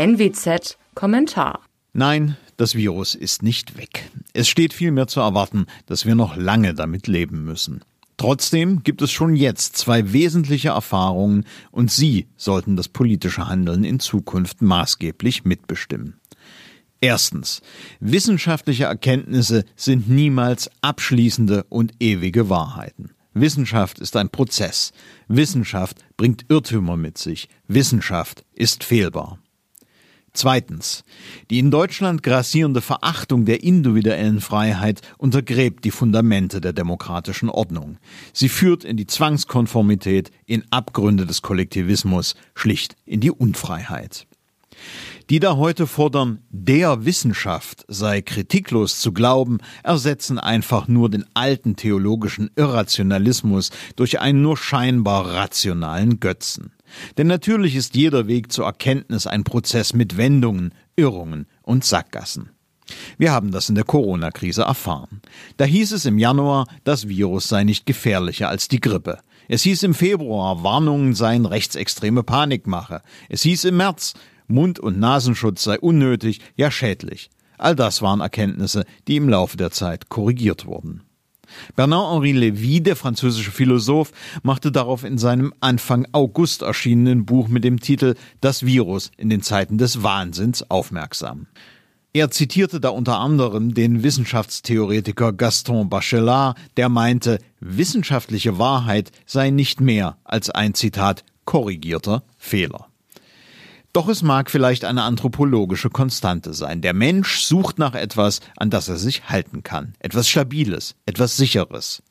NWZ Kommentar. Nein, das Virus ist nicht weg. Es steht vielmehr zu erwarten, dass wir noch lange damit leben müssen. Trotzdem gibt es schon jetzt zwei wesentliche Erfahrungen und sie sollten das politische Handeln in Zukunft maßgeblich mitbestimmen. Erstens. Wissenschaftliche Erkenntnisse sind niemals abschließende und ewige Wahrheiten. Wissenschaft ist ein Prozess. Wissenschaft bringt Irrtümer mit sich. Wissenschaft ist fehlbar. Zweitens. Die in Deutschland grassierende Verachtung der individuellen Freiheit untergräbt die Fundamente der demokratischen Ordnung. Sie führt in die Zwangskonformität, in Abgründe des Kollektivismus, schlicht in die Unfreiheit. Die da heute fordern, der Wissenschaft sei kritiklos zu glauben, ersetzen einfach nur den alten theologischen Irrationalismus durch einen nur scheinbar rationalen Götzen. Denn natürlich ist jeder Weg zur Erkenntnis ein Prozess mit Wendungen, Irrungen und Sackgassen. Wir haben das in der Corona-Krise erfahren. Da hieß es im Januar, das Virus sei nicht gefährlicher als die Grippe. Es hieß im Februar, Warnungen seien rechtsextreme Panikmache. Es hieß im März, Mund- und Nasenschutz sei unnötig, ja schädlich. All das waren Erkenntnisse, die im Laufe der Zeit korrigiert wurden. Bernard-Henri Lévy, der französische Philosoph, machte darauf in seinem Anfang August erschienenen Buch mit dem Titel Das Virus in den Zeiten des Wahnsinns aufmerksam. Er zitierte da unter anderem den Wissenschaftstheoretiker Gaston Bachelard, der meinte, wissenschaftliche Wahrheit sei nicht mehr als ein Zitat korrigierter Fehler. Doch es mag vielleicht eine anthropologische Konstante sein. Der Mensch sucht nach etwas, an das er sich halten kann. Etwas Stabiles, etwas Sicheres.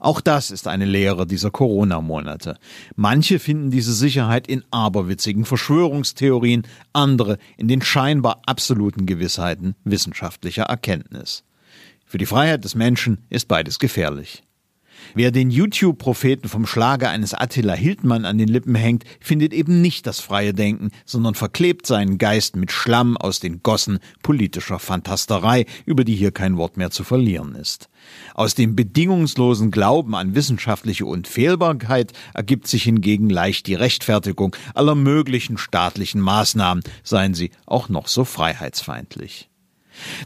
Auch das ist eine Lehre dieser Corona-Monate. Manche finden diese Sicherheit in aberwitzigen Verschwörungstheorien, andere in den scheinbar absoluten Gewissheiten wissenschaftlicher Erkenntnis. Für die Freiheit des Menschen ist beides gefährlich. Wer den YouTube-Propheten vom Schlage eines Attila Hildmann an den Lippen hängt, findet eben nicht das freie Denken, sondern verklebt seinen Geist mit Schlamm aus den Gossen politischer Fantasterei, über die hier kein Wort mehr zu verlieren ist. Aus dem bedingungslosen Glauben an wissenschaftliche Unfehlbarkeit ergibt sich hingegen leicht die Rechtfertigung aller möglichen staatlichen Maßnahmen, seien sie auch noch so freiheitsfeindlich.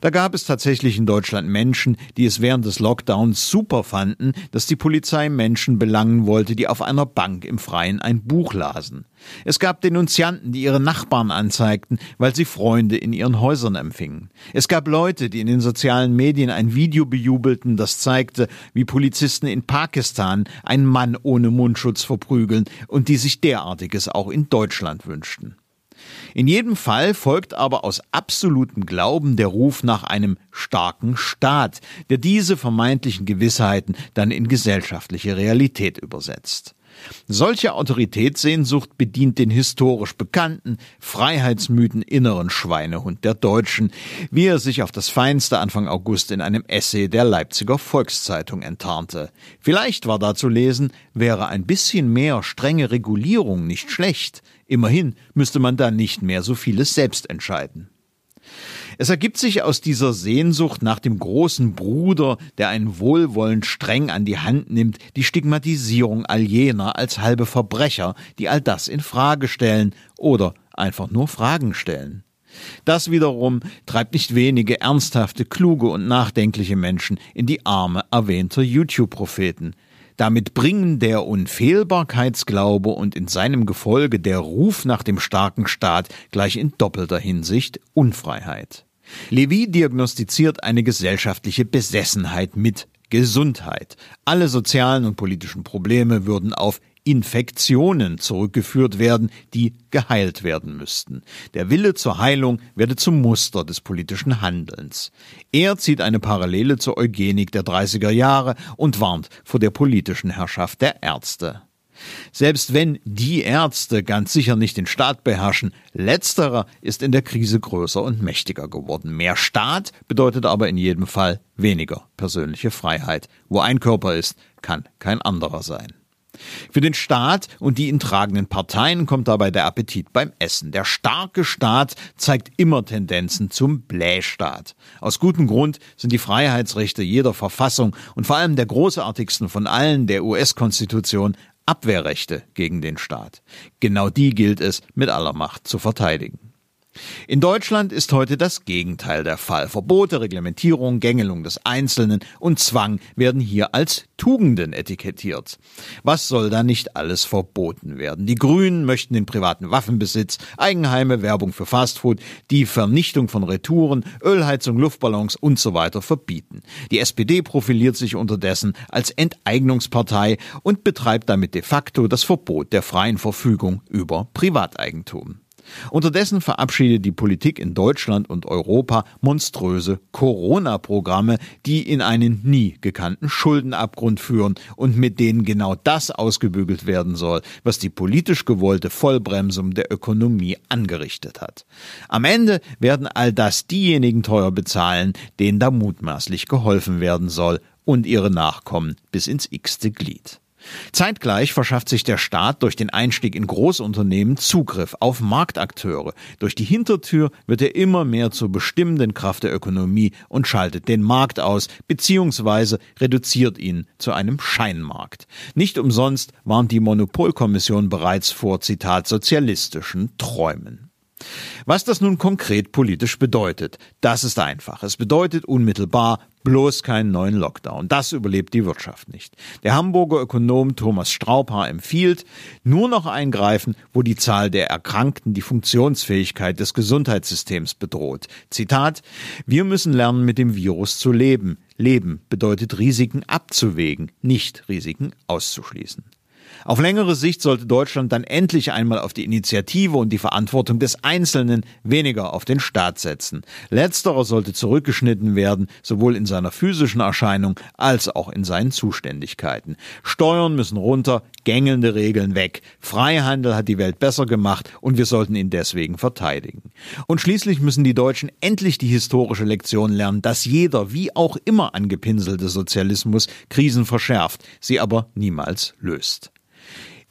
Da gab es tatsächlich in Deutschland Menschen, die es während des Lockdowns super fanden, dass die Polizei Menschen belangen wollte, die auf einer Bank im Freien ein Buch lasen. Es gab Denunzianten, die ihre Nachbarn anzeigten, weil sie Freunde in ihren Häusern empfingen. Es gab Leute, die in den sozialen Medien ein Video bejubelten, das zeigte, wie Polizisten in Pakistan einen Mann ohne Mundschutz verprügeln und die sich derartiges auch in Deutschland wünschten. In jedem Fall folgt aber aus absolutem Glauben der Ruf nach einem starken Staat, der diese vermeintlichen Gewissheiten dann in gesellschaftliche Realität übersetzt. Solche Autoritätssehnsucht bedient den historisch bekannten, freiheitsmüden inneren Schweinehund der Deutschen, wie er sich auf das Feinste Anfang August in einem Essay der Leipziger Volkszeitung enttarnte. Vielleicht war da zu lesen, wäre ein bisschen mehr strenge Regulierung nicht schlecht. Immerhin müsste man da nicht mehr so vieles selbst entscheiden. Es ergibt sich aus dieser Sehnsucht nach dem großen Bruder, der einen wohlwollend streng an die Hand nimmt, die Stigmatisierung all jener als halbe Verbrecher, die all das in Frage stellen oder einfach nur Fragen stellen. Das wiederum treibt nicht wenige ernsthafte, kluge und nachdenkliche Menschen in die Arme erwähnter YouTube-Propheten, damit bringen der Unfehlbarkeitsglaube und in seinem Gefolge der Ruf nach dem starken Staat gleich in doppelter Hinsicht Unfreiheit. Levy diagnostiziert eine gesellschaftliche Besessenheit mit Gesundheit. Alle sozialen und politischen Probleme würden auf Infektionen zurückgeführt werden, die geheilt werden müssten. Der Wille zur Heilung werde zum Muster des politischen Handelns. Er zieht eine Parallele zur Eugenik der 30er Jahre und warnt vor der politischen Herrschaft der Ärzte. Selbst wenn die Ärzte ganz sicher nicht den Staat beherrschen, letzterer ist in der Krise größer und mächtiger geworden. Mehr Staat bedeutet aber in jedem Fall weniger persönliche Freiheit. Wo ein Körper ist, kann kein anderer sein. Für den Staat und die ihn tragenden Parteien kommt dabei der Appetit beim Essen. Der starke Staat zeigt immer Tendenzen zum Blähstaat. Aus gutem Grund sind die Freiheitsrechte jeder Verfassung und vor allem der großartigsten von allen, der US-Konstitution, Abwehrrechte gegen den Staat. Genau die gilt es mit aller Macht zu verteidigen. In Deutschland ist heute das Gegenteil der Fall. Verbote, Reglementierung, Gängelung des Einzelnen und Zwang werden hier als Tugenden etikettiert. Was soll da nicht alles verboten werden? Die Grünen möchten den privaten Waffenbesitz, Eigenheime, Werbung für Fastfood, die Vernichtung von Retouren, Ölheizung, Luftballons und so weiter verbieten. Die SPD profiliert sich unterdessen als Enteignungspartei und betreibt damit de facto das Verbot der freien Verfügung über Privateigentum. Unterdessen verabschiedet die Politik in Deutschland und Europa monströse Corona-Programme, die in einen nie gekannten Schuldenabgrund führen und mit denen genau das ausgebügelt werden soll, was die politisch gewollte Vollbremsung der Ökonomie angerichtet hat. Am Ende werden all das diejenigen teuer bezahlen, denen da mutmaßlich geholfen werden soll und ihre Nachkommen bis ins x-te Glied. Zeitgleich verschafft sich der Staat durch den Einstieg in Großunternehmen Zugriff auf Marktakteure. Durch die Hintertür wird er immer mehr zur bestimmenden Kraft der Ökonomie und schaltet den Markt aus bzw. reduziert ihn zu einem Scheinmarkt. Nicht umsonst warnt die Monopolkommission bereits vor Zitat sozialistischen Träumen. Was das nun konkret politisch bedeutet, das ist einfach. Es bedeutet unmittelbar bloß keinen neuen Lockdown. Das überlebt die Wirtschaft nicht. Der Hamburger Ökonom Thomas Straubhaar empfiehlt, nur noch eingreifen, wo die Zahl der Erkrankten die Funktionsfähigkeit des Gesundheitssystems bedroht. Zitat, wir müssen lernen, mit dem Virus zu leben. Leben bedeutet Risiken abzuwägen, nicht Risiken auszuschließen. Auf längere Sicht sollte Deutschland dann endlich einmal auf die Initiative und die Verantwortung des Einzelnen weniger auf den Staat setzen. Letzterer sollte zurückgeschnitten werden, sowohl in seiner physischen Erscheinung als auch in seinen Zuständigkeiten. Steuern müssen runter, gängelnde Regeln weg. Freihandel hat die Welt besser gemacht und wir sollten ihn deswegen verteidigen. Und schließlich müssen die Deutschen endlich die historische Lektion lernen, dass jeder, wie auch immer angepinselte Sozialismus Krisen verschärft, sie aber niemals löst.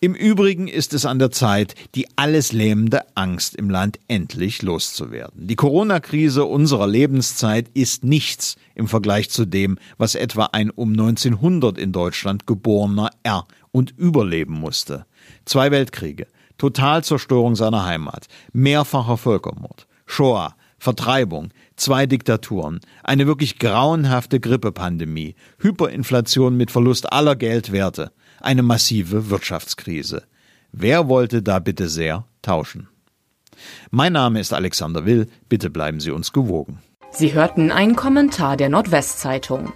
Im Übrigen ist es an der Zeit, die alles lähmende Angst im Land endlich loszuwerden. Die Corona-Krise unserer Lebenszeit ist nichts im Vergleich zu dem, was etwa ein um 1900 in Deutschland geborener R und überleben musste. Zwei Weltkriege, Totalzerstörung seiner Heimat, mehrfacher Völkermord, Shoah, Vertreibung, zwei Diktaturen, eine wirklich grauenhafte Grippepandemie, Hyperinflation mit Verlust aller Geldwerte, eine massive Wirtschaftskrise. Wer wollte da bitte sehr tauschen? Mein Name ist Alexander Will, bitte bleiben Sie uns gewogen. Sie hörten einen Kommentar der Nordwestzeitung.